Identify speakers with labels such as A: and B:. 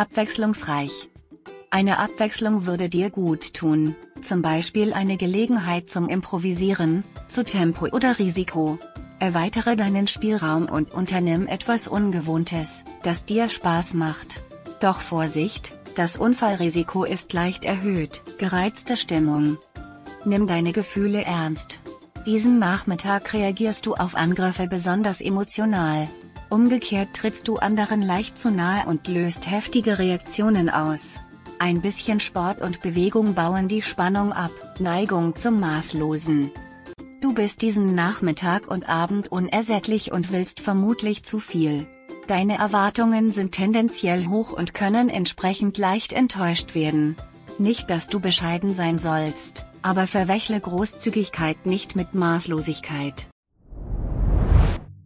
A: Abwechslungsreich. Eine Abwechslung würde dir gut tun, zum Beispiel eine Gelegenheit zum Improvisieren, zu Tempo oder Risiko. Erweitere deinen Spielraum und unternimm etwas Ungewohntes, das dir Spaß macht. Doch Vorsicht, das Unfallrisiko ist leicht erhöht. Gereizte Stimmung. Nimm deine Gefühle ernst. Diesen Nachmittag reagierst du auf Angriffe besonders emotional. Umgekehrt trittst du anderen leicht zu nahe und löst heftige Reaktionen aus. Ein bisschen Sport und Bewegung bauen die Spannung ab, Neigung zum Maßlosen. Du bist diesen Nachmittag und Abend unersättlich und willst vermutlich zu viel. Deine Erwartungen sind tendenziell hoch und können entsprechend leicht enttäuscht werden. Nicht dass du bescheiden sein sollst, aber verwächle Großzügigkeit nicht mit Maßlosigkeit.